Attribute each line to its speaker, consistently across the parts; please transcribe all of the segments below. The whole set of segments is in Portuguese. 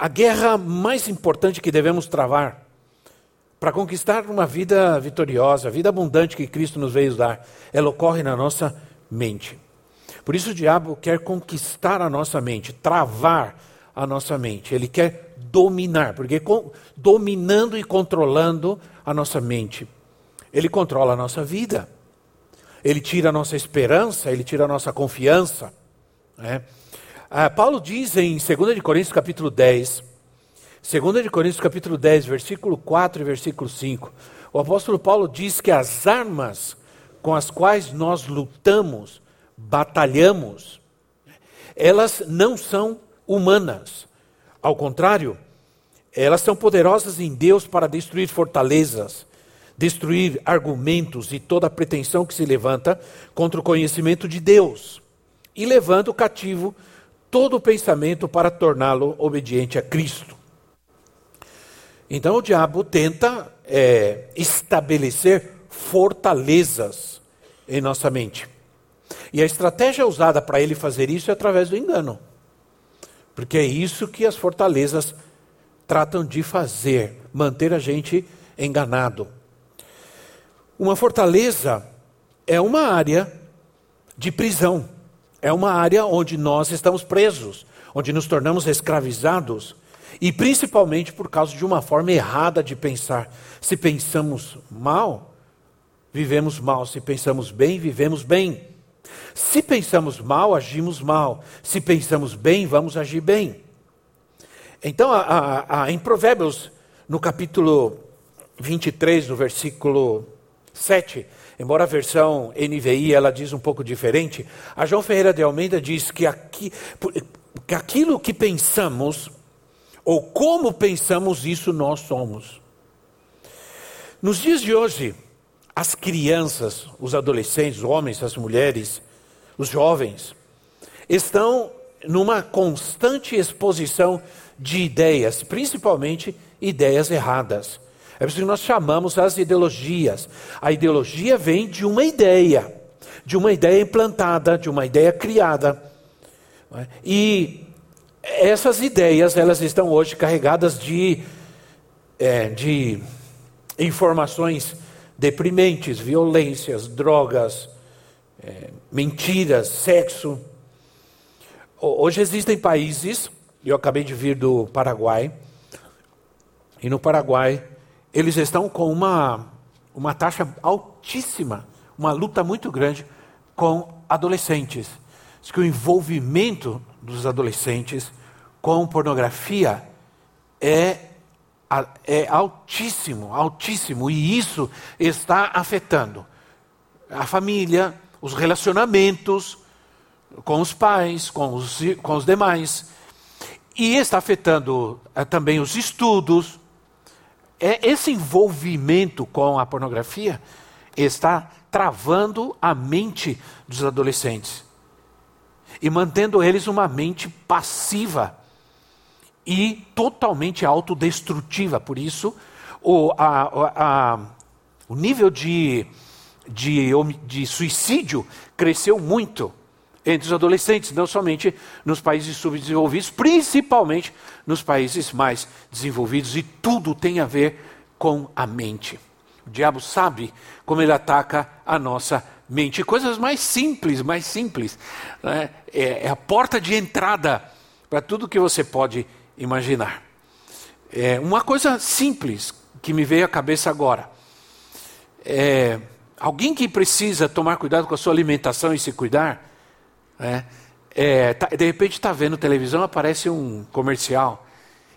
Speaker 1: A guerra mais importante que devemos travar para conquistar uma vida vitoriosa, a vida abundante que Cristo nos veio dar, ela ocorre na nossa mente. Por isso o diabo quer conquistar a nossa mente, travar a nossa mente. Ele quer dominar, porque dominando e controlando a nossa mente, ele controla a nossa vida. Ele tira a nossa esperança, ele tira a nossa confiança. Né? Ah, Paulo diz em 2 de Coríntios capítulo 10, 2 de Coríntios capítulo 10, versículo 4 e versículo 5, o apóstolo Paulo diz que as armas com as quais nós lutamos, batalhamos, elas não são humanas. Ao contrário, elas são poderosas em Deus para destruir fortalezas, destruir argumentos e toda pretensão que se levanta contra o conhecimento de Deus, e levando cativo todo o pensamento para torná-lo obediente a Cristo. Então o diabo tenta é, estabelecer fortalezas em nossa mente. E a estratégia usada para ele fazer isso é através do engano. Porque é isso que as fortalezas tratam de fazer, manter a gente enganado. Uma fortaleza é uma área de prisão. É uma área onde nós estamos presos, onde nos tornamos escravizados, e principalmente por causa de uma forma errada de pensar. Se pensamos mal, vivemos mal. Se pensamos bem, vivemos bem. Se pensamos mal, agimos mal. Se pensamos bem, vamos agir bem. Então, a, a, a, em Provérbios, no capítulo 23, no versículo 7, Embora a versão NVI ela diz um pouco diferente, a João Ferreira de Almeida diz que, aqui, que aquilo que pensamos, ou como pensamos, isso nós somos. Nos dias de hoje, as crianças, os adolescentes, os homens, as mulheres, os jovens, estão numa constante exposição de ideias, principalmente ideias erradas. É por isso que nós chamamos as ideologias. A ideologia vem de uma ideia, de uma ideia implantada, de uma ideia criada. É? E essas ideias, elas estão hoje carregadas de, é, de informações deprimentes, violências, drogas, é, mentiras, sexo. Hoje existem países, eu acabei de vir do Paraguai, e no Paraguai eles estão com uma, uma taxa altíssima, uma luta muito grande com adolescentes. Diz que o envolvimento dos adolescentes com pornografia é, é altíssimo, altíssimo, e isso está afetando a família, os relacionamentos com os pais, com os, com os demais, e está afetando é, também os estudos, é, esse envolvimento com a pornografia está travando a mente dos adolescentes e mantendo eles uma mente passiva e totalmente autodestrutiva. Por isso, o, a, a, o nível de, de, de suicídio cresceu muito entre os adolescentes, não somente nos países subdesenvolvidos, principalmente nos países mais desenvolvidos, e tudo tem a ver com a mente. O diabo sabe como ele ataca a nossa mente. Coisas mais simples, mais simples. Né? É, é, a porta de entrada para tudo que você pode imaginar. É uma coisa simples que me veio à cabeça agora. É, alguém que precisa tomar cuidado com a sua alimentação e se cuidar, né? É, tá, de repente está vendo televisão, aparece um comercial.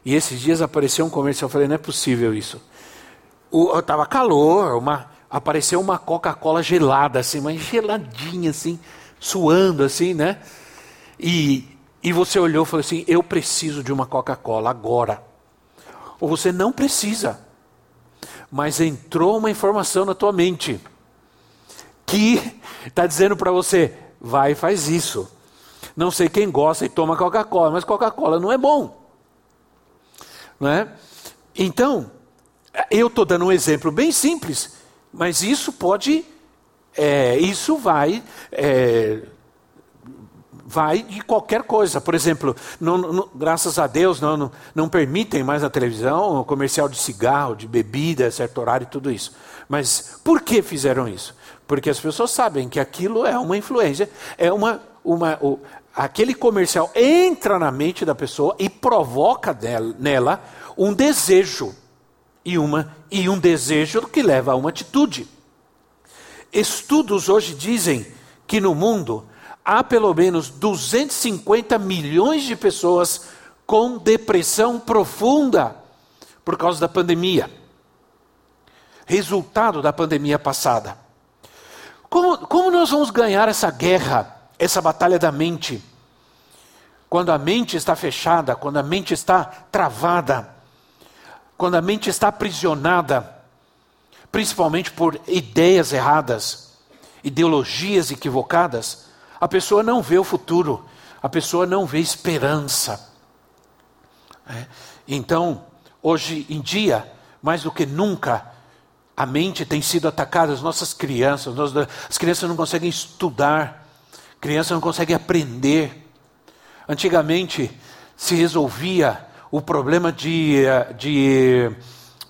Speaker 1: E esses dias apareceu um comercial. Eu falei, não é possível isso. Estava calor, uma, apareceu uma Coca-Cola gelada, assim, mas geladinha, assim, suando, assim, né? E, e você olhou e falou assim: Eu preciso de uma Coca-Cola agora. ou você não precisa. Mas entrou uma informação na tua mente que está dizendo para você: vai e faz isso. Não sei quem gosta e toma Coca-Cola, mas Coca-Cola não é bom. Não é? Então, eu estou dando um exemplo bem simples, mas isso pode, é, isso vai é, vai de qualquer coisa. Por exemplo, não, não, graças a Deus não, não, não, permitem mais na televisão comercial de cigarro, de bebida, certo horário e tudo isso. Mas por que fizeram isso? Porque as pessoas sabem que aquilo é uma influência, é uma, uma o, aquele comercial entra na mente da pessoa e provoca nela um desejo e uma e um desejo que leva a uma atitude. Estudos hoje dizem que no mundo há pelo menos 250 milhões de pessoas com depressão profunda por causa da pandemia. Resultado da pandemia passada. Como, como nós vamos ganhar essa guerra, essa batalha da mente? Quando a mente está fechada, quando a mente está travada, quando a mente está aprisionada, principalmente por ideias erradas, ideologias equivocadas, a pessoa não vê o futuro, a pessoa não vê esperança. É. Então, hoje em dia, mais do que nunca, a mente tem sido atacada, as nossas crianças, as crianças não conseguem estudar, crianças não conseguem aprender. Antigamente se resolvia o problema de, de,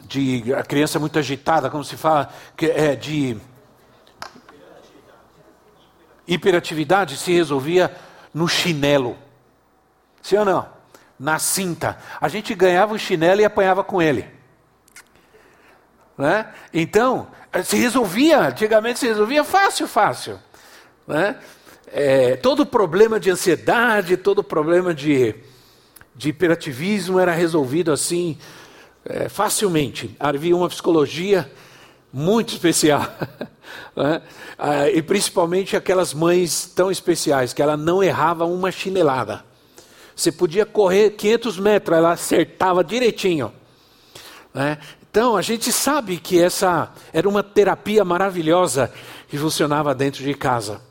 Speaker 1: de a criança muito agitada, como se fala, que é de hiperatividade se resolvia no chinelo. Sim ou não? Na cinta. A gente ganhava o chinelo e apanhava com ele. Né? Então, se resolvia, antigamente se resolvia fácil, fácil. Né? É, todo problema de ansiedade, todo problema de, de hiperativismo era resolvido assim, é, facilmente. Havia uma psicologia muito especial. né? ah, e principalmente aquelas mães tão especiais, que ela não errava uma chinelada. Você podia correr 500 metros, ela acertava direitinho. Né? Então a gente sabe que essa era uma terapia maravilhosa que funcionava dentro de casa.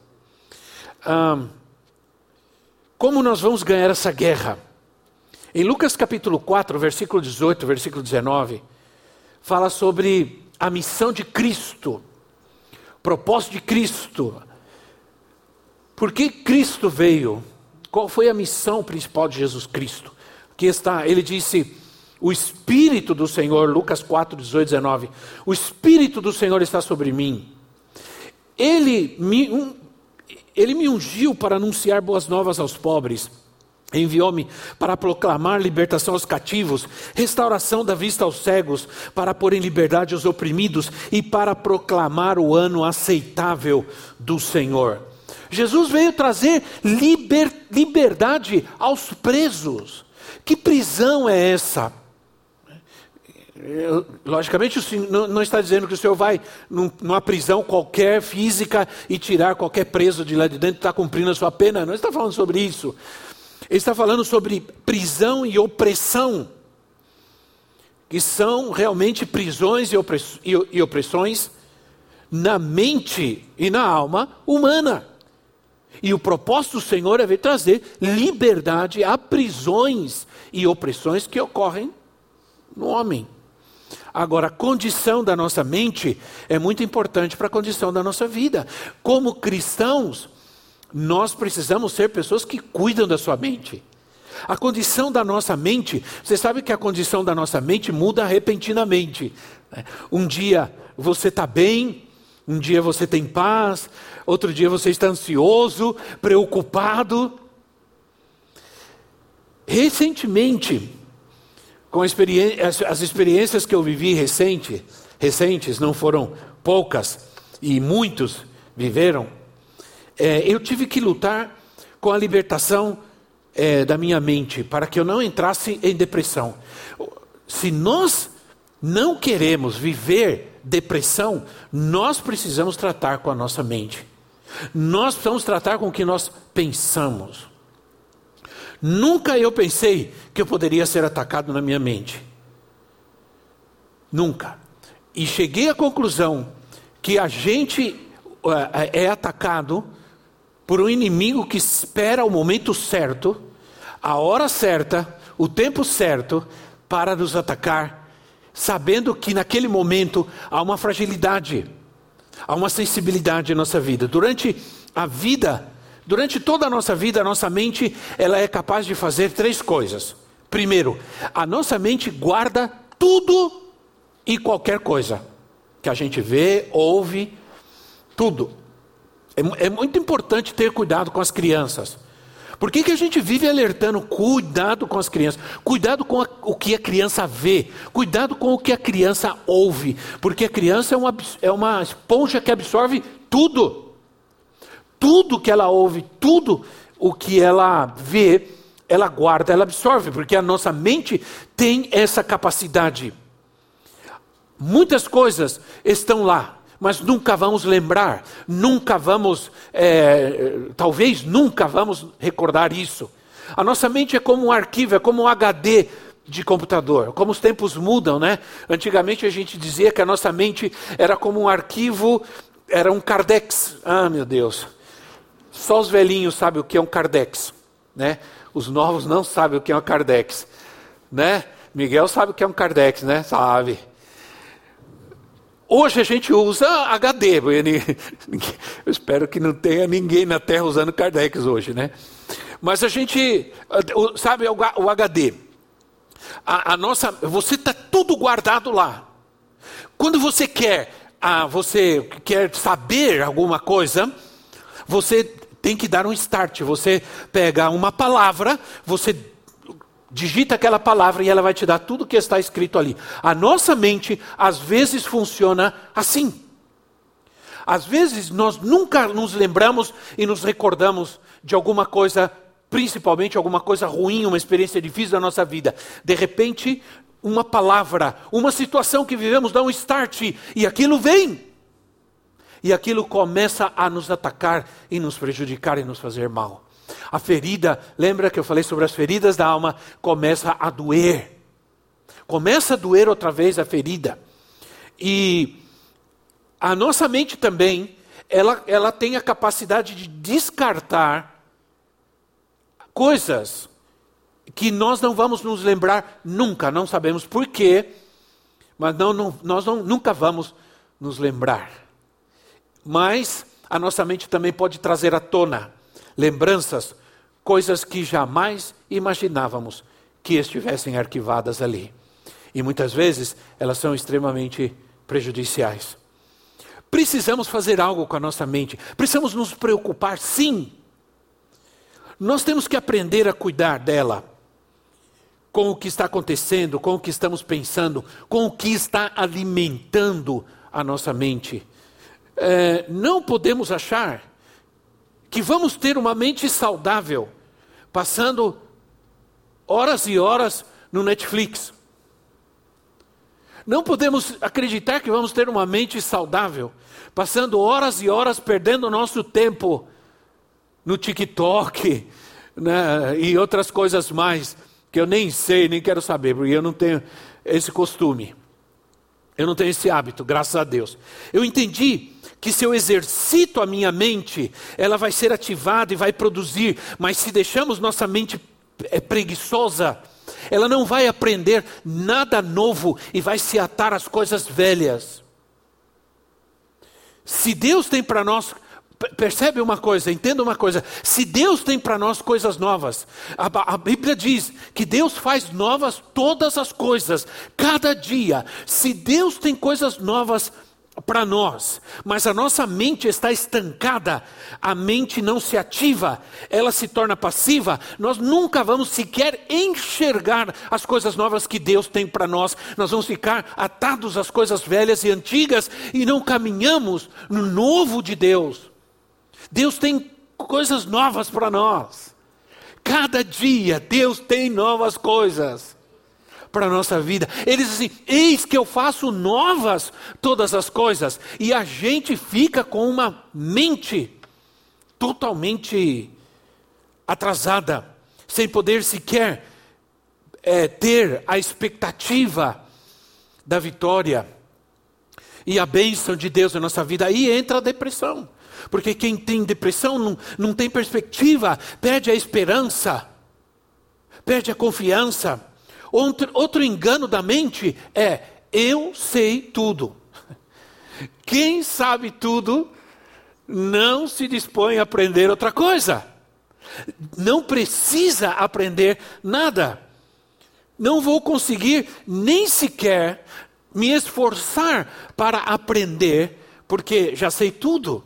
Speaker 1: como nós vamos ganhar essa guerra? Em Lucas capítulo 4, versículo 18, versículo 19, fala sobre a missão de Cristo, propósito de Cristo. Por que Cristo veio? Qual foi a missão principal de Jesus Cristo? Aqui está, ele disse: O Espírito do Senhor, Lucas 4, 18, 19. O Espírito do Senhor está sobre mim. Ele me, um, ele me ungiu para anunciar boas novas aos pobres Enviou-me para proclamar libertação aos cativos, restauração da vista aos cegos, para pôr em liberdade os oprimidos e para proclamar o ano aceitável do Senhor. Jesus veio trazer liber, liberdade aos presos. Que prisão é essa? Logicamente, não está dizendo que o Senhor vai numa prisão qualquer física e tirar qualquer preso de lá de dentro está cumprindo a sua pena. Não está falando sobre isso. Ele está falando sobre prisão e opressão, que são realmente prisões e opressões na mente e na alma humana. E o propósito do Senhor é trazer liberdade a prisões e opressões que ocorrem no homem. Agora, a condição da nossa mente é muito importante para a condição da nossa vida. Como cristãos, nós precisamos ser pessoas que cuidam da sua mente. A condição da nossa mente, você sabe que a condição da nossa mente muda repentinamente. Né? Um dia você está bem, um dia você tem paz, outro dia você está ansioso, preocupado. Recentemente, com as, as, experiências que eu vivi recente, recentes, não foram poucas, e muitos viveram, é, eu tive que lutar com a libertação é, da minha mente para que eu não entrasse em depressão. Se nós não queremos viver depressão, nós precisamos tratar com a nossa mente. Nós precisamos tratar com o que nós pensamos. Nunca eu pensei que eu poderia ser atacado na minha mente. Nunca. E cheguei à conclusão que a gente é, é atacado por um inimigo que espera o momento certo, a hora certa, o tempo certo para nos atacar, sabendo que naquele momento há uma fragilidade, há uma sensibilidade em nossa vida. Durante a vida, durante toda a nossa vida, a nossa mente, ela é capaz de fazer três coisas. Primeiro, a nossa mente guarda tudo e qualquer coisa que a gente vê, ouve, tudo. É, é muito importante ter cuidado com as crianças. Por que, que a gente vive alertando? Cuidado com as crianças, cuidado com a, o que a criança vê, cuidado com o que a criança ouve, porque a criança é uma, é uma esponja que absorve tudo. Tudo que ela ouve, tudo o que ela vê, ela guarda, ela absorve, porque a nossa mente tem essa capacidade. Muitas coisas estão lá, mas nunca vamos lembrar, nunca vamos, é, talvez nunca vamos recordar isso. A nossa mente é como um arquivo, é como um HD de computador. Como os tempos mudam, né? Antigamente a gente dizia que a nossa mente era como um arquivo, era um cardex. Ah, meu Deus. Só os velhinhos sabem o que é um cardex, né? Os novos não sabem o que é um cardex, né? Miguel sabe o que é um cardex, né? Sabe. Hoje a gente usa HD. Eu espero que não tenha ninguém na Terra usando Kardex hoje, né? Mas a gente, sabe, o HD. A, a nossa, você está tudo guardado lá. Quando você quer, ah, você quer saber alguma coisa, você tem que dar um start. Você pega uma palavra, você Digita aquela palavra e ela vai te dar tudo o que está escrito ali. A nossa mente, às vezes, funciona assim. Às vezes, nós nunca nos lembramos e nos recordamos de alguma coisa, principalmente alguma coisa ruim, uma experiência difícil da nossa vida. De repente, uma palavra, uma situação que vivemos dá um start e aquilo vem. E aquilo começa a nos atacar e nos prejudicar e nos fazer mal. A ferida, lembra que eu falei sobre as feridas da alma? Começa a doer. Começa a doer outra vez a ferida. E a nossa mente também, ela, ela tem a capacidade de descartar coisas que nós não vamos nos lembrar nunca, não sabemos porquê, mas não, não, nós não, nunca vamos nos lembrar. Mas a nossa mente também pode trazer à tona lembranças, coisas que jamais imaginávamos que estivessem arquivadas ali. E muitas vezes elas são extremamente prejudiciais. Precisamos fazer algo com a nossa mente, precisamos nos preocupar, sim. Nós temos que aprender a cuidar dela, com o que está acontecendo, com o que estamos pensando, com o que está alimentando a nossa mente. É, não podemos achar que vamos ter uma mente saudável, passando horas e horas no Netflix. Não podemos acreditar que vamos ter uma mente saudável, passando horas e horas perdendo nosso tempo no TikTok né, e outras coisas mais, que eu nem sei, nem quero saber, porque eu não tenho esse costume. Eu não tenho esse hábito, graças a Deus. Eu entendi que se eu exercito a minha mente, ela vai ser ativada e vai produzir, mas se deixamos nossa mente é, preguiçosa, ela não vai aprender nada novo e vai se atar às coisas velhas. Se Deus tem para nós, percebe uma coisa, entenda uma coisa: se Deus tem para nós coisas novas, a, a, Bíblia diz que Deus faz novas todas as coisas, cada dia. Se Deus tem coisas novas para nós, mas a nossa mente está estancada, a mente não se ativa, ela se torna passiva, nós nunca vamos sequer enxergar as coisas novas que Deus tem para nós, nós vamos ficar atados às coisas velhas e antigas e não caminhamos no novo de Deus. Deus tem coisas novas para nós, cada dia Deus tem novas coisas para a nossa vida. Ele diz assim: Eis que eu faço novas todas as coisas. E a gente fica com uma mente totalmente atrasada, sem poder sequer é, ter a expectativa da vitória e a bênção de Deus na nossa vida, aí entra a depressão. Porque quem tem depressão não, não tem perspectiva, perde a esperança, perde a confiança. Outro, outro engano da mente é: eu sei tudo. Quem sabe tudo não se dispõe a aprender outra coisa. Não precisa aprender nada. Não vou conseguir nem sequer me esforçar para aprender, porque já sei tudo.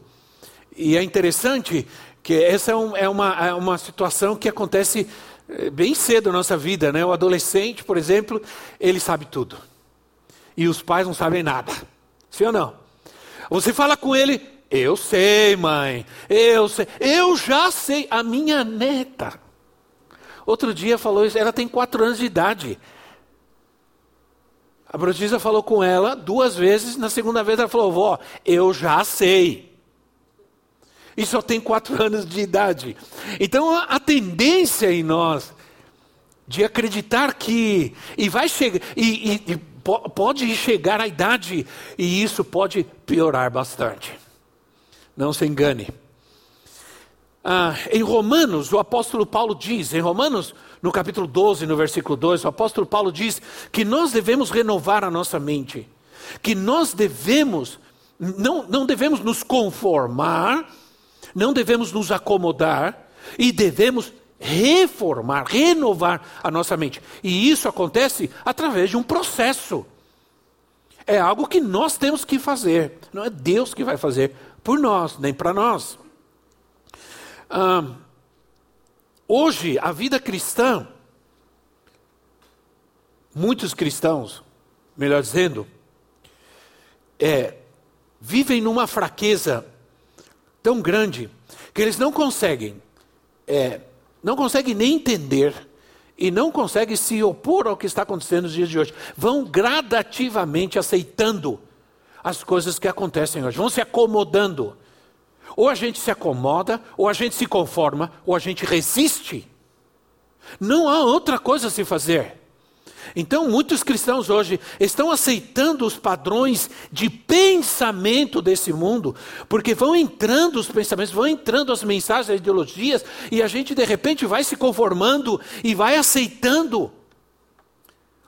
Speaker 1: E é interessante que essa é, um, é, uma, é uma situação que acontece bem cedo na nossa vida, né? O adolescente, por exemplo, ele sabe tudo. E os pais não sabem nada. Sim ou não? Você fala com ele, eu sei, mãe, eu sei, eu já sei. A minha neta, outro dia falou isso, ela tem quatro anos de idade. A Brotisa falou com ela duas vezes, na segunda vez ela falou, vó, eu já sei. E só tem quatro anos de idade. Então a tendência em nós de acreditar que e vai chegar e, e, e pode chegar a idade e isso pode piorar bastante. Não se engane. Ah, em Romanos, o apóstolo Paulo diz, em Romanos, no capítulo 12, no versículo 2, o apóstolo Paulo diz que nós devemos renovar a nossa mente, que nós devemos, não, não devemos nos conformar, não devemos nos acomodar, e devemos reformar, renovar a nossa mente. E isso acontece através de um processo. É algo que nós temos que fazer, não é Deus que vai fazer por nós, nem para nós. Ah, hoje, a vida cristã, muitos cristãos, melhor dizendo, é, vivem numa fraqueza tão grande que eles não conseguem, é, não conseguem nem entender e não conseguem se opor ao que está acontecendo nos dias de hoje. Vão gradativamente aceitando as coisas que acontecem hoje, vão se acomodando. Ou a gente se acomoda, ou a gente se conforma, ou a gente resiste. Não há outra coisa a se fazer. Então, muitos cristãos hoje estão aceitando os padrões de pensamento desse mundo, porque vão entrando os pensamentos, vão entrando as mensagens, as ideologias, e a gente de repente vai se conformando e vai aceitando,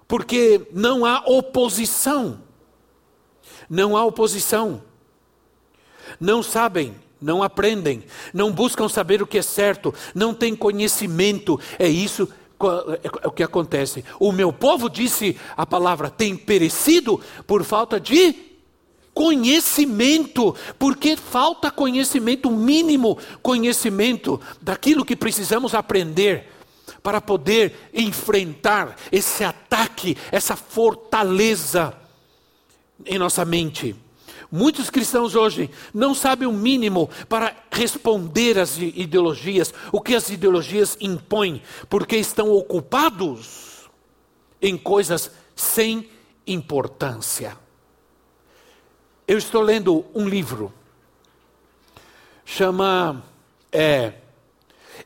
Speaker 1: porque não há oposição. Não há oposição. Não sabem, não aprendem, não buscam saber o que é certo, não têm conhecimento. É isso o que acontece. O meu povo disse a palavra tem perecido por falta de conhecimento, porque falta conhecimento mínimo, conhecimento daquilo que precisamos aprender para poder enfrentar esse ataque, essa fortaleza em nossa mente. Muitos cristãos hoje não sabem o mínimo para responder às ideologias, o que as ideologias impõem, porque estão ocupados em coisas sem importância. Eu estou lendo um livro, chama é,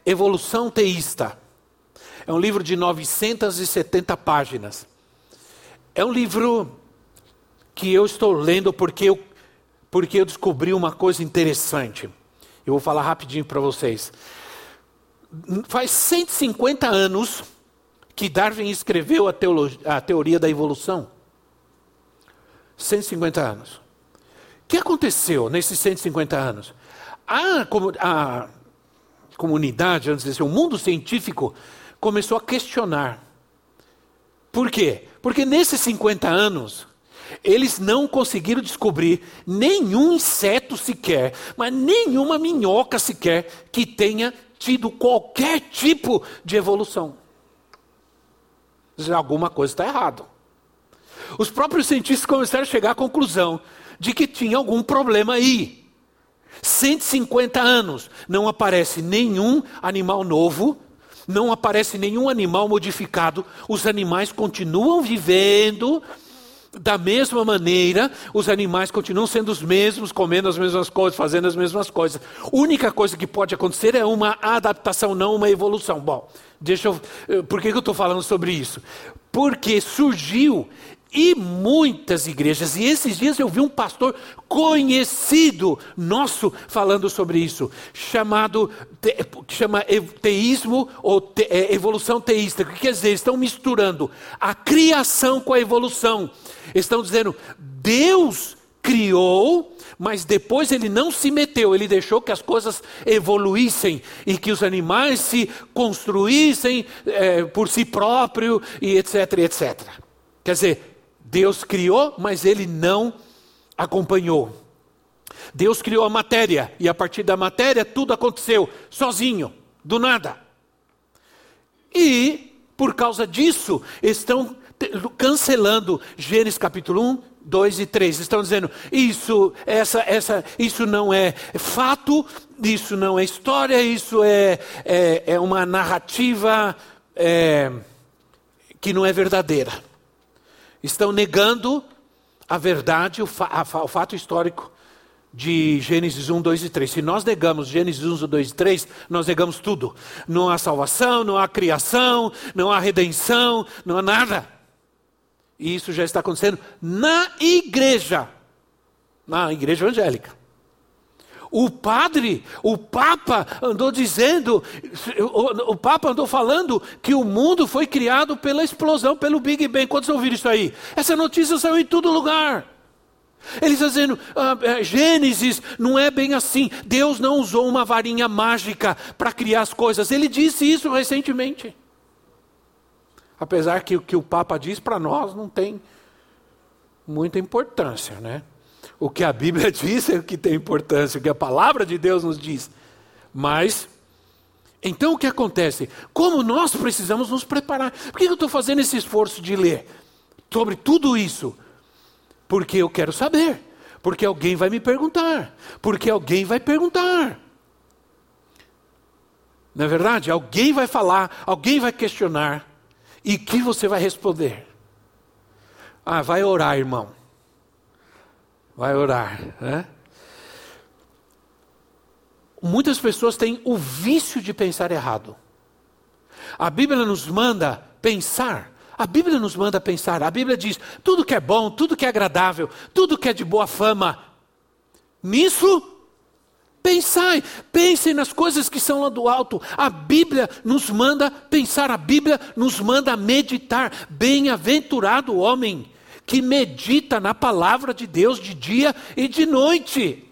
Speaker 1: Evolução Teísta. É um livro de 970 páginas. É um livro que eu estou lendo porque eu porque eu descobri uma coisa interessante. Eu vou falar rapidinho para vocês. Faz 150 anos que Darwin escreveu a, a, teoria da evolução. 150 anos. O que aconteceu nesses 150 anos? A, a comunidade, antes de dizer, o mundo científico começou a questionar. Por quê? Porque nesses 50 anos, eles não conseguiram descobrir nenhum inseto sequer, mas nenhuma minhoca sequer que tenha tido qualquer tipo de evolução. Alguma coisa está errada. Os próprios cientistas começaram a chegar à conclusão de que tinha algum problema aí. 150 anos, não aparece nenhum animal novo, não aparece nenhum animal modificado, os animais continuam vivendo da mesma maneira, os animais continuam sendo os mesmos, comendo as mesmas coisas, fazendo as mesmas coisas. A única coisa que pode acontecer é uma adaptação, não uma evolução. Bom, deixa eu. Eh, por que eu estou falando sobre isso? Porque surgiu E muitas igrejas, e esses dias eu vi um pastor conhecido nosso falando sobre isso, chamado chama teísmo ou te, é, evolução teísta. O que quer dizer? Estão misturando a criação com a evolução. Estão dizendo, Deus criou, mas depois ele não se meteu, ele deixou que as coisas evoluíssem e que os animais se construíssem é, por si próprio e etc, etc. Quer dizer, Deus criou, mas ele não acompanhou. Deus criou a matéria e a partir da matéria tudo aconteceu sozinho, do nada. E por causa disso estão cancelando Gênesis capítulo 1, 2 e 3. Estão dizendo, isso, essa, essa, isso não é fato, isso não é história, isso é, é, é uma narrativa é, que não é verdadeira estão negando a verdade, o, fa o, fato histórico de Gênesis 1, 2 e 3. Se nós negamos Gênesis 1, 2 e 3, nós negamos tudo. Não há salvação, não há criação, não há redenção, não há nada. E isso já está acontecendo na igreja, na igreja evangélica. O padre, o Papa andou dizendo, o, Papa andou falando que o mundo foi criado pela explosão, pelo Big Bang. Quantos ouviram isso aí? Essa notícia saiu em todo lugar. Ele está dizendo, ah, é, Gênesis não é bem assim. Deus não usou uma varinha mágica para criar as coisas. Ele disse isso recentemente. Apesar que o que o Papa diz para nós não tem muita importância, né? O que a Bíblia diz é o que tem importância, o que a palavra de Deus nos diz. Mas, então o que acontece? Como nós precisamos nos preparar? Por que eu estou fazendo esse esforço de ler sobre tudo isso? Porque eu quero saber. Porque alguém vai me perguntar. Porque alguém vai perguntar. Não é verdade? Alguém vai falar, alguém vai questionar. E que você vai responder? Ah, vai orar, irmão vai orar. Né? Muitas pessoas têm o vício de pensar errado. A Bíblia nos manda pensar. A Bíblia nos manda pensar. A Bíblia diz: tudo que é bom, tudo que é agradável, tudo que é de boa fama. Nisso, pensai. Pensem nas coisas que são lá do alto. A Bíblia nos manda pensar. A Bíblia nos manda meditar. Bem-aventurado o homem que medita na palavra de Deus de dia e de noite.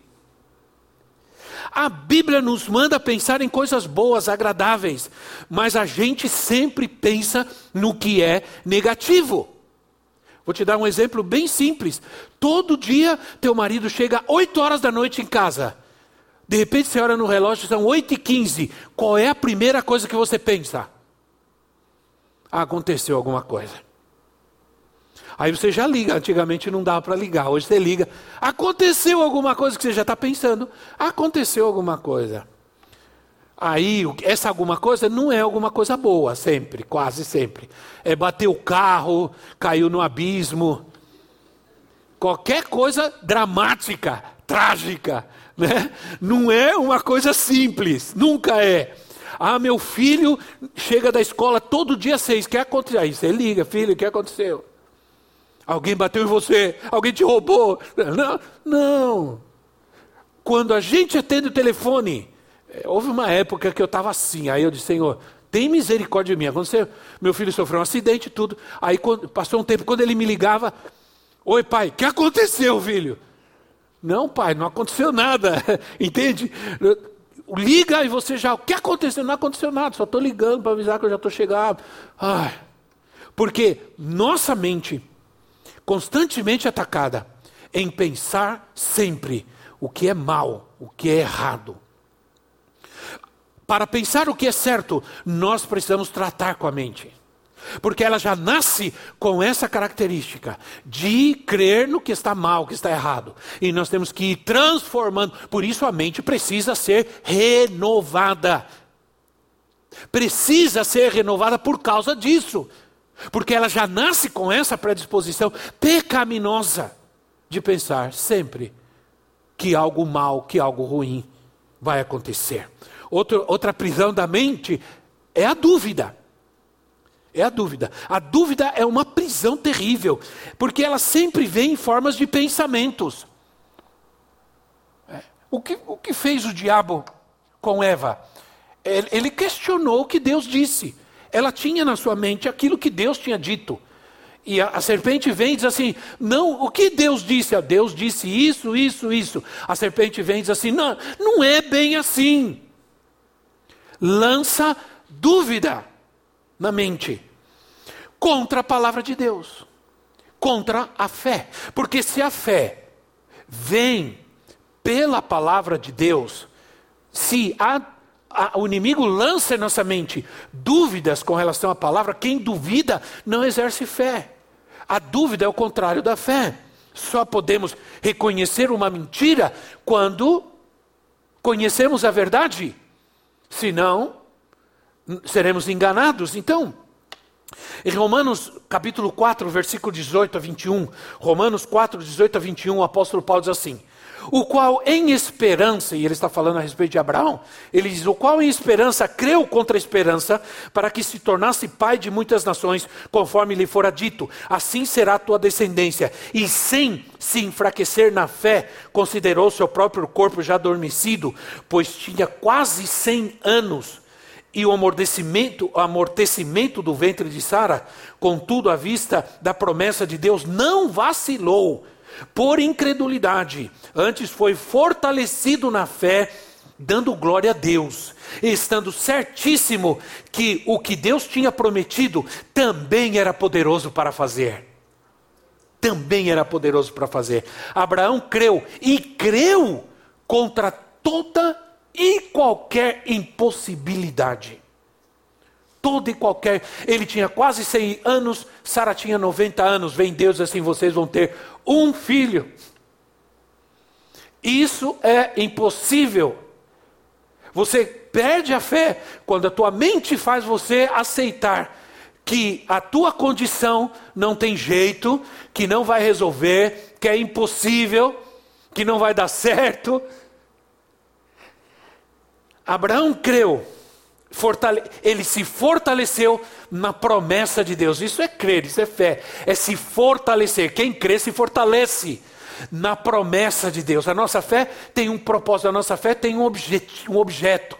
Speaker 1: A Bíblia nos manda pensar em coisas boas, agradáveis, mas a gente sempre pensa no que é negativo. Vou te dar um exemplo bem simples. Todo dia teu marido chega 8 horas da noite em casa. De repente você olha no relógio, são 8 e 15. Qual é a primeira coisa que você pensa? Ah, aconteceu alguma coisa. Aí você já liga. Antigamente não dava para ligar. Hoje você liga. Aconteceu alguma coisa que você já está pensando. Aconteceu alguma coisa. Aí, essa alguma coisa não é alguma coisa boa, sempre, quase sempre. É bater o carro, caiu no abismo. Qualquer coisa dramática, trágica, né? Não é uma coisa simples, nunca é. Ah, meu filho chega da escola todo dia seis, que aconteceu? Aí você liga, filho, o que aconteceu? Alguém bateu em você, alguém te roubou. Não, não. Quando a gente atende o telefone, eh, houve uma época que eu estava assim, aí eu disse, Senhor, tem misericórdia de mim. Aconteceu, meu filho sofreu um acidente e tudo. Aí quando, passou um tempo, quando ele me ligava, Oi pai, o que aconteceu, filho? Não, pai, não aconteceu nada. Entende? Liga e você já. O que aconteceu? Não aconteceu nada, só estou ligando para avisar que eu já estou chegando. Ai, porque nossa mente constantemente atacada em pensar sempre o que é mal, o que é errado. Para pensar o que é certo, nós precisamos tratar com a mente. Porque ela já nasce com essa característica de crer no que está mal, que está errado. E nós temos que ir transformando. Por isso a mente precisa ser renovada. Precisa ser renovada por causa disso. Porque ela já nasce com essa predisposição pecaminosa de pensar sempre que algo mal, que algo ruim vai acontecer. Outro, outra prisão da mente é a dúvida. É a dúvida. A dúvida é uma prisão terrível, porque ela sempre vem em formas de pensamentos. É. O que, o que fez o diabo com Eva? Ele questionou o que Deus disse. Ela tinha na sua mente aquilo que Deus tinha dito. E a, a, serpente vem e diz assim: Não, o que Deus disse? A Deus disse isso, isso, isso. A serpente vem e diz assim: Não, não é bem assim. Lança dúvida na mente contra a palavra de Deus, contra a fé. Porque se a fé vem pela palavra de Deus, se a, a, o inimigo lança em nossa mente dúvidas com relação à palavra, quem duvida não exerce fé. A dúvida é o contrário da fé. Só podemos reconhecer uma mentira quando conhecemos a verdade. Senão, seremos enganados. Então, em Romanos capítulo 4, versículo 18 a 21, Romanos 4, 18 a 21, o apóstolo Paulo diz assim: o qual em esperança, e ele está falando a respeito de Abraão, ele diz: o qual em esperança creu contra a esperança, para que se tornasse pai de muitas nações, conforme lhe fora dito: assim será tua descendência. E sem se enfraquecer na fé, considerou seu próprio corpo já adormecido, pois tinha quase cem anos e o amortecimento, o amortecimento do ventre de Sara, contudo, à vista da promessa de Deus, não vacilou por incredulidade, antes foi fortalecido na fé, dando glória a Deus, estando certíssimo que o que Deus tinha prometido também era poderoso para fazer. Também era poderoso para fazer. Abraão creu e creu contra toda e qualquer impossibilidade. Toda e qualquer. Ele tinha quase 100 anos, Sara tinha 90 anos. Vem Deus assim: vocês vão ter um filho. Isso é impossível. Você perde a fé quando a tua mente faz você aceitar que a tua condição não tem jeito, que não vai resolver, que é impossível, que não vai dar certo. Abraão creu, ele se fortaleceu na promessa de Deus. Isso é crer, isso é fé, é se fortalecer. Quem crê se fortalece na promessa de Deus. A nossa fé tem um propósito, a nossa fé tem um, objeto. Um objeto.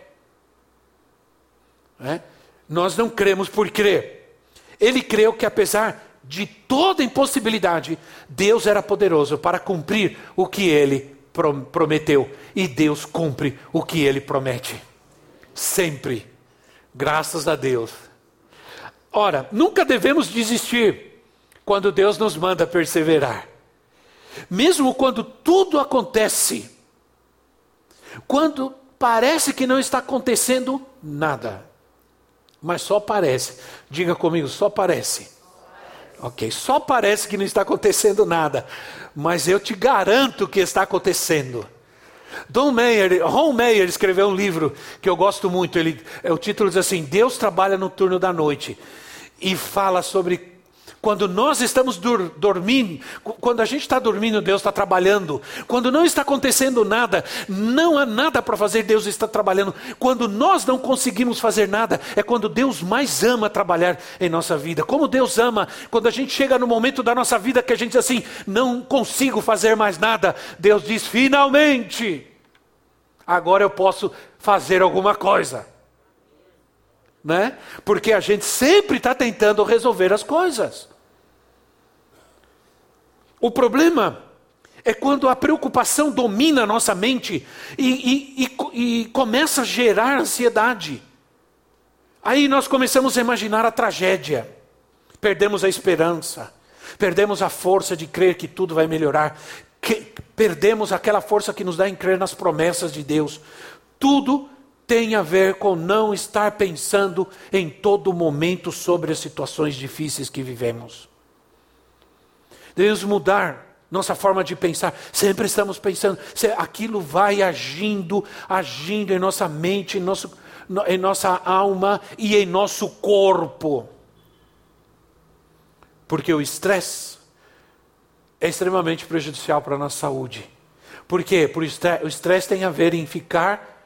Speaker 1: É? Nós não cremos por crer. Ele creu que apesar de toda impossibilidade, Deus era poderoso para cumprir o que ele prometeu. E Deus cumpre o que ele promete. Sempre. Graças a Deus. Ora, nunca devemos desistir quando Deus nos manda perseverar. Mesmo quando tudo acontece, quando parece que não está acontecendo nada, mas só parece. Diga comigo, só parece. Ok, só parece que não está acontecendo nada, mas eu te garanto que está acontecendo. Don Meyer, Ron Meyer escreveu um livro que eu gosto muito. Ele, o título diz assim: Deus trabalha no turno da noite e fala sobre quando nós estamos dur dormindo, quando a gente está dormindo, Deus está trabalhando. Quando não está acontecendo nada, não há nada para fazer, Deus está trabalhando. Quando nós não conseguimos fazer nada, é quando Deus mais ama trabalhar em nossa vida. Como Deus ama, quando a gente chega no momento da nossa vida que a gente diz assim, não consigo fazer mais nada, Deus diz: finalmente, agora eu posso fazer alguma coisa. Né? Porque a gente sempre está tentando resolver as coisas. O problema é quando a preocupação domina a nossa mente e, e, e, e começa a gerar ansiedade. Aí nós começamos a imaginar a tragédia, perdemos a esperança, perdemos a força de crer que tudo vai melhorar, que, perdemos aquela força que nos dá em crer nas promessas de Deus. Tudo tem a ver com não estar pensando em todo momento sobre as situações difíceis que vivemos. Devemos mudar nossa forma de pensar. Sempre estamos pensando, aquilo vai agindo, agindo em nossa mente, em, nosso, em nossa alma e em nosso corpo. Porque o estresse é extremamente prejudicial para a nossa saúde. Por quê? O estresse tem a ver em ficar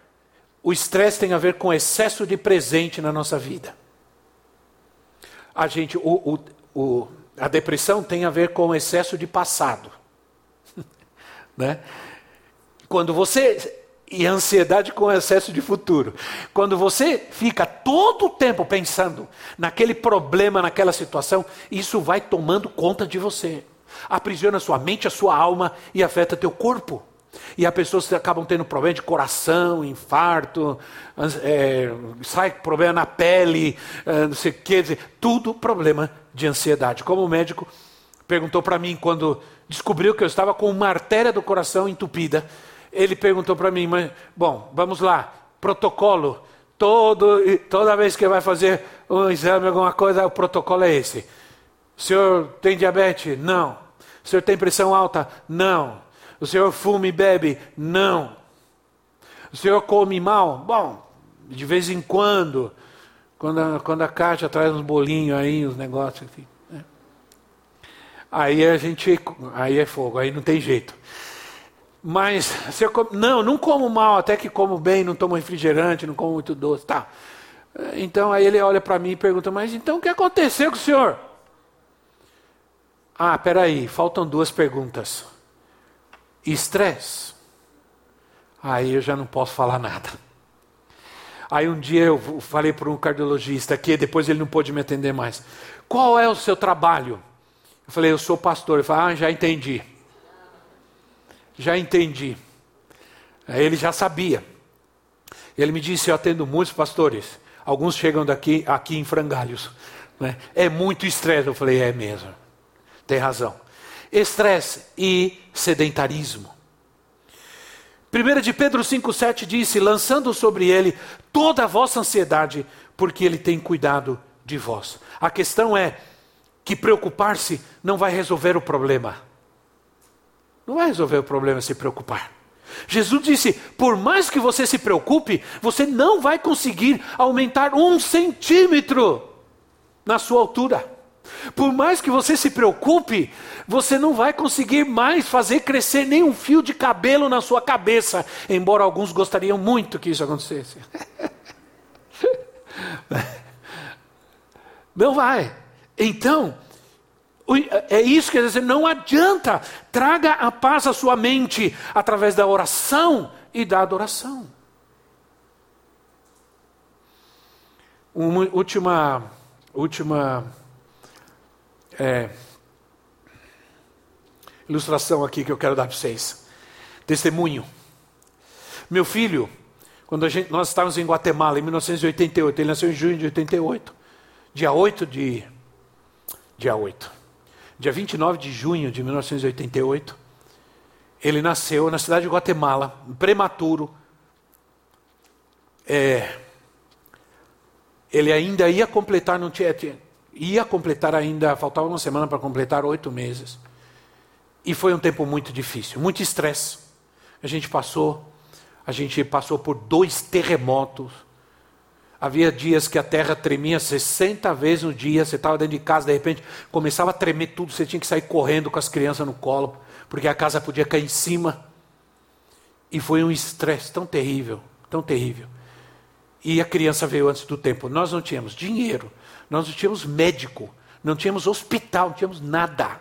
Speaker 1: o estresse tem a ver com excesso de presente na nossa vida. a gente, o, o, o, a depressão tem a ver com excesso de passado. né? Quando você. E a ansiedade com excesso de futuro. Quando você fica todo o tempo pensando naquele problema, naquela situação, isso vai tomando conta de você. Aprisiona sua mente, a sua alma e afeta teu corpo. E as pessoas acabam tendo problema de coração, infarto, é, sai problema na pele, é, não sei o que, tudo problema de ansiedade. Como o médico perguntou para mim quando descobriu que eu estava com uma artéria do coração entupida, ele perguntou para mim, mas, bom, vamos lá, protocolo, todo, toda vez que vai fazer um exame, alguma coisa, o protocolo é esse. O senhor tem diabetes? Não. O senhor tem pressão alta? Não. O senhor fuma e bebe? Não. O senhor come mal? Bom, de vez em quando, quando a, quando a caixa traz uns bolinhos aí, uns negócios. Assim, né? Aí a gente, aí é fogo, aí não tem jeito. Mas, se come, não, não como mal, até que como bem, não tomo refrigerante, não como muito doce, tá. Então aí ele olha para mim e pergunta, mas então o que aconteceu com o senhor? Ah, peraí, faltam duas perguntas estresse, aí eu já não posso falar nada. Aí um dia eu falei para um cardiologista que depois ele não pôde me atender mais. Qual é o seu trabalho? Eu falei, eu sou pastor. Ele falou, ah, já entendi. Já entendi. Aí ele já sabia. Ele me disse, eu atendo muitos pastores. Alguns chegam daqui aqui em frangalhos. Né? É muito estresse. Eu falei, é mesmo. Tem razão estresse e sedentarismo. 1 de Pedro 5,7 disse: lançando sobre ele toda a vossa ansiedade, porque ele tem cuidado de vós. A questão é que preocupar-se não vai resolver o problema. Não vai resolver o problema se preocupar. Jesus disse: por mais que você se preocupe, você não vai conseguir aumentar um centímetro na sua altura. Por mais que você se preocupe, você não vai conseguir mais fazer crescer nem um fio de cabelo na sua cabeça, embora alguns gostariam muito que isso acontecesse. Não vai. Então, é isso que quer dizer, não adianta. Traga a paz à sua mente através da oração e da adoração. Uma última, última é, ilustração aqui que eu quero dar para vocês. Testemunho. Meu filho, quando gente, nós estávamos em Guatemala em 1988, ele nasceu em junho de 88. Dia 8 de. Dia 8. Dia 29 de junho de 1988, ele nasceu na cidade de Guatemala, prematuro. É, ele ainda ia completar, não tinha, ia completar ainda, faltava uma semana para completar oito meses. E foi um tempo muito difícil, muito estresse. A gente passou, a gente passou por dois terremotos. Havia dias que a terra tremia 60 vezes no dia, você estava dentro de casa, de repente começava a tremer tudo, você tinha que sair correndo com as crianças no colo, porque a casa podia cair em cima. E foi um estresse tão terrível, tão terrível. E a criança veio antes do tempo. Nós não tínhamos dinheiro, nós não tínhamos médico, não tínhamos hospital, não tínhamos nada.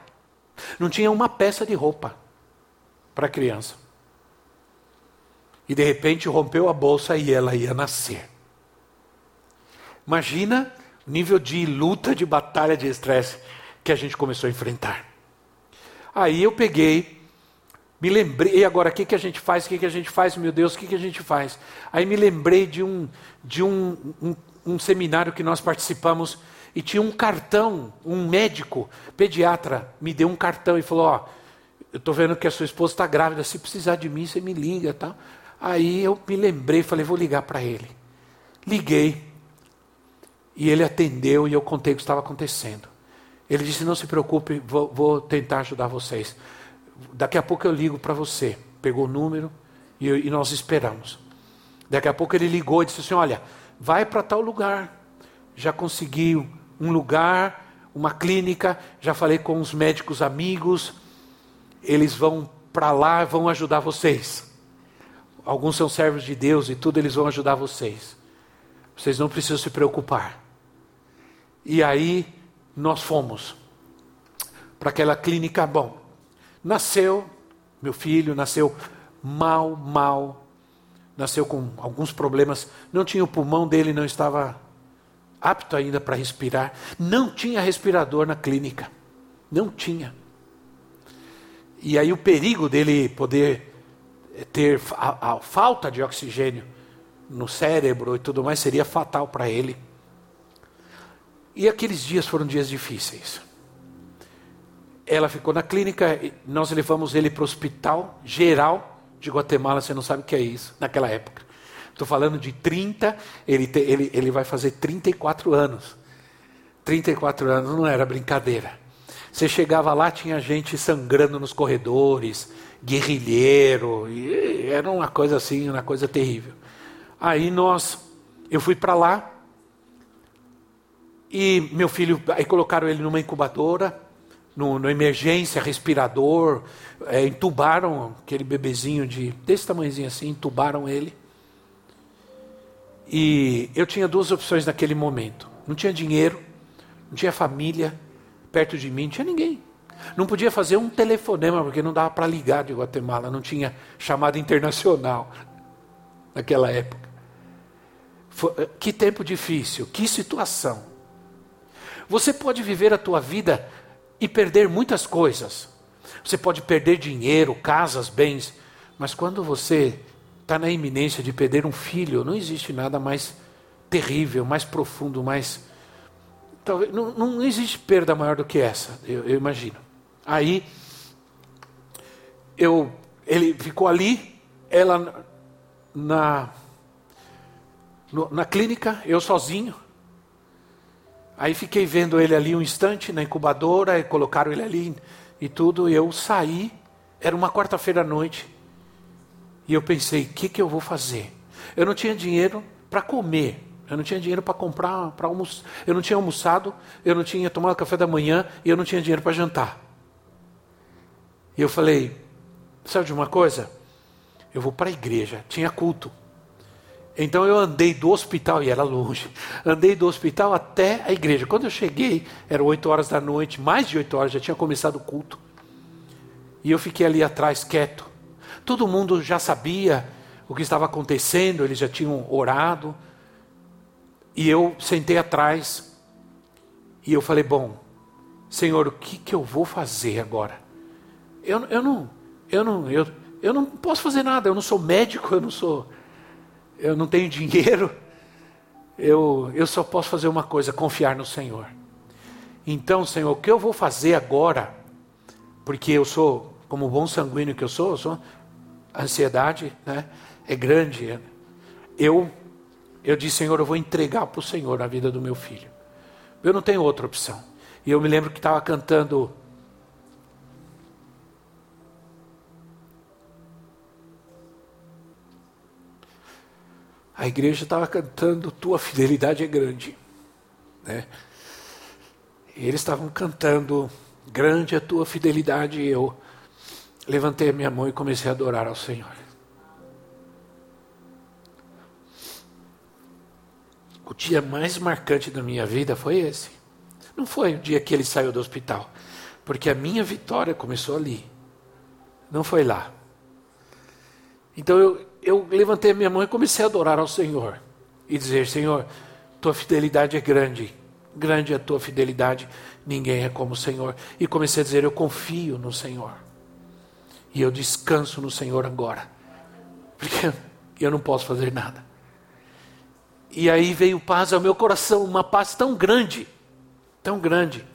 Speaker 1: Não tinha uma peça de roupa para a criança. E de repente rompeu a bolsa e ela ia nascer. Imagina o nível de luta, de batalha, de estresse que a gente começou a enfrentar. Aí eu peguei, me lembrei, e agora o que, que a gente faz? O que, que a gente faz, meu Deus, o que, que a gente faz? Aí me lembrei de um, de um, um, um seminário que nós participamos e tinha um cartão, um médico, pediatra, me deu um cartão e falou: Ó, eu estou vendo que a sua esposa está grávida, se precisar de mim, você me liga. Tá? Aí eu me lembrei, falei: vou ligar para ele. Liguei, e ele atendeu e eu contei o que estava acontecendo. Ele disse: Não se preocupe, vou, vou tentar ajudar vocês. Daqui a pouco eu ligo para você. Pegou o número e, e nós esperamos. Daqui a pouco ele ligou e disse assim: Olha, vai para tal lugar. Já conseguiu um lugar, uma clínica, já falei com os médicos amigos, eles vão para lá, vão ajudar vocês. Alguns são servos de Deus e tudo, eles vão ajudar vocês. Vocês não precisam se preocupar. E aí nós fomos para aquela clínica. Bom, nasceu, meu filho nasceu mal, mal, nasceu com alguns problemas, não tinha o pulmão dele, não estava apto ainda para respirar, não tinha respirador na clínica, não tinha. E aí o perigo dele poder ter a, a falta de oxigênio no cérebro e tudo mais seria fatal para ele. E aqueles dias foram dias difíceis. Ela ficou na clínica, nós levamos ele para o hospital geral de Guatemala, você não sabe o que é isso, naquela época. Estou falando de 30, ele, te, ele, ele vai fazer 34 anos. 34 anos não era brincadeira. Você chegava lá, tinha gente sangrando nos corredores, guerrilheiro, era uma coisa assim, uma coisa terrível. Aí nós, eu fui para lá, e meu filho, aí colocaram ele numa incubadora, no, no emergência, respirador, é, entubaram aquele bebezinho de desse tamanhozinho assim, entubaram ele. E eu tinha duas opções naquele momento. Não tinha dinheiro, não tinha família perto de mim, não tinha ninguém. Não podia fazer um telefonema, porque não dava para ligar de Guatemala, não tinha chamada internacional naquela época. Foi, que tempo difícil, que situação. Você pode viver a tua vida e perder muitas coisas. Você pode perder dinheiro, casas, bens, mas quando você está na iminência de perder um filho, não existe nada mais terrível, mais profundo, mais. Talvez, não, não existe perda maior do que essa, eu, eu imagino. Aí, eu, ele ficou ali, ela na, na clínica, eu sozinho. Aí fiquei vendo ele ali um instante na incubadora, e colocaram ele ali e tudo. E eu saí, era uma quarta-feira à noite. E eu pensei: o que, que eu vou fazer? Eu não tinha dinheiro para comer. Eu não tinha dinheiro para comprar, para almoçar. Eu não tinha almoçado, eu não tinha tomado café da manhã e eu não tinha dinheiro para jantar. E eu falei: sabe de uma coisa? Eu vou para a igreja. Tinha culto. Então eu andei do hospital, e era longe, andei do hospital até a igreja. Quando eu cheguei, eram oito horas da noite, mais de oito horas, já tinha começado o culto. E eu fiquei ali atrás, quieto. Todo mundo já sabia o que estava acontecendo, eles já tinham orado. E eu sentei atrás, e eu falei: Bom, Senhor, o que, que eu vou fazer agora? Eu, eu, não, eu, não, eu, eu não posso fazer nada, eu não sou médico, eu não sou eu não tenho dinheiro, eu, eu só posso fazer uma coisa: confiar no Senhor. Então, Senhor, o que eu vou fazer agora? Porque eu sou, como bom sanguíneo que eu sou, eu sou a ansiedade né, é grande. Eu, eu disse, Senhor, eu vou entregar para o Senhor a vida do meu filho. Eu não tenho outra opção. E eu me lembro que estava cantando a igreja estava cantando Tua fidelidade é grande. Né? Eles estavam cantando Grande é a tua fidelidade. E eu levantei a minha mão e comecei a adorar ao Senhor. O dia mais marcante da minha vida foi esse. Não foi o dia que ele saiu do hospital, porque a minha vitória começou ali. Não foi lá. Então eu, eu levantei a minha mão e comecei a adorar ao Senhor e dizer: Senhor, tua fidelidade é grande, grande é a tua fidelidade, ninguém é como o Senhor. E comecei a dizer: Eu confio no Senhor e eu descanso no Senhor agora, porque eu não posso fazer nada. E aí veio paz ao meu coração, uma paz tão grande, tão grande,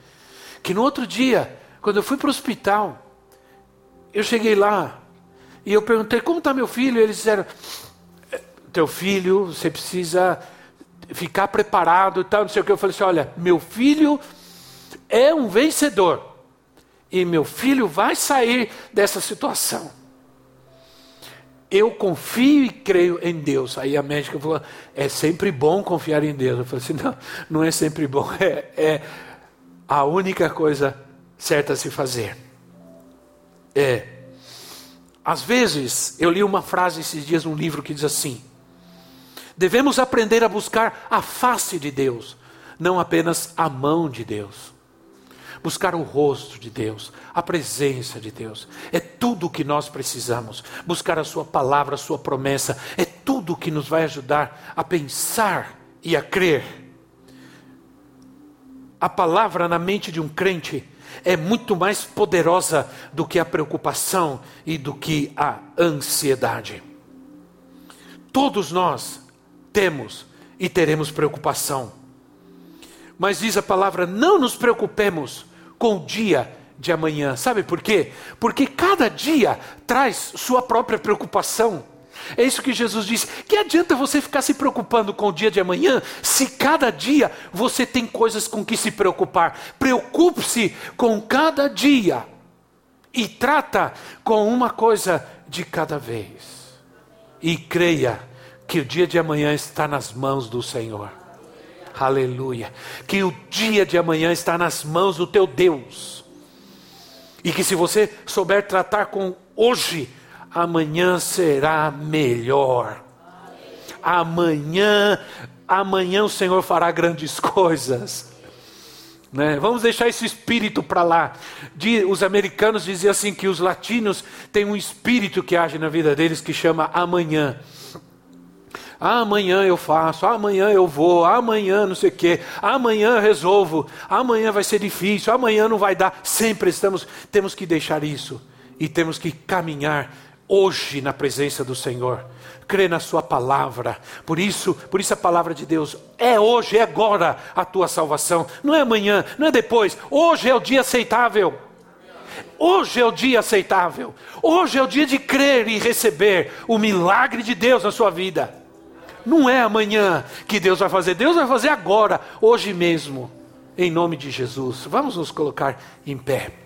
Speaker 1: que no outro dia, quando eu fui para o hospital, eu cheguei lá, e eu perguntei, como está meu filho? E eles disseram, é, teu filho, você precisa ficar preparado e tal, não sei o que. Eu falei assim, olha, meu filho é um vencedor. E meu filho vai sair dessa situação. Eu confio e creio em Deus. Aí a médica falou: é sempre bom confiar em Deus. Eu falei assim: não, não é sempre bom, é, é a única coisa certa a se fazer. É às vezes, eu li uma frase esses dias num livro que diz assim: devemos aprender a buscar a face de Deus, não apenas a mão de Deus. buscar o rosto de Deus, a presença de Deus. É tudo o que nós precisamos. Buscar a Sua palavra, a Sua promessa. É tudo o que nos vai ajudar a pensar e a crer. A palavra na mente de um crente é muito mais poderosa do que a preocupação e do que a ansiedade. Todos nós temos e teremos preocupação. Mas diz a palavra: não nos preocupemos com o dia de amanhã. Sabe por quê? Porque cada dia traz sua própria preocupação. É isso que Jesus disse. Que adianta você ficar se preocupando com o dia de amanhã, se cada dia você tem coisas com que se preocupar? Preocupe-se com cada dia e trata com uma coisa de cada vez. E creia que o dia de amanhã está nas mãos do Senhor. Aleluia. Que o dia de amanhã está nas mãos do teu Deus. E que se você souber tratar com hoje, amanhã será melhor. Amanhã, amanhã o Senhor fará grandes coisas. Né? Vamos deixar esse espírito para lá. Os americanos diziam assim que os latinos têm um espírito que age na vida deles que chama amanhã. Amanhã eu faço, amanhã eu vou, amanhã não sei o quê, amanhã eu resolvo, amanhã vai ser difícil, amanhã não vai dar. Sempre estamos, temos que deixar isso e temos que caminhar hoje na presença do Senhor. Crê na sua palavra. Por isso, por isso a palavra de Deus é hoje, é agora a tua salvação. Não é amanhã, não é depois. Hoje é o dia aceitável. Hoje é o dia aceitável. Hoje é o dia de crer e receber o milagre de Deus na sua vida. Não é amanhã que Deus vai fazer, Deus vai fazer agora, hoje mesmo. Em nome de Jesus. Vamos nos colocar em pé.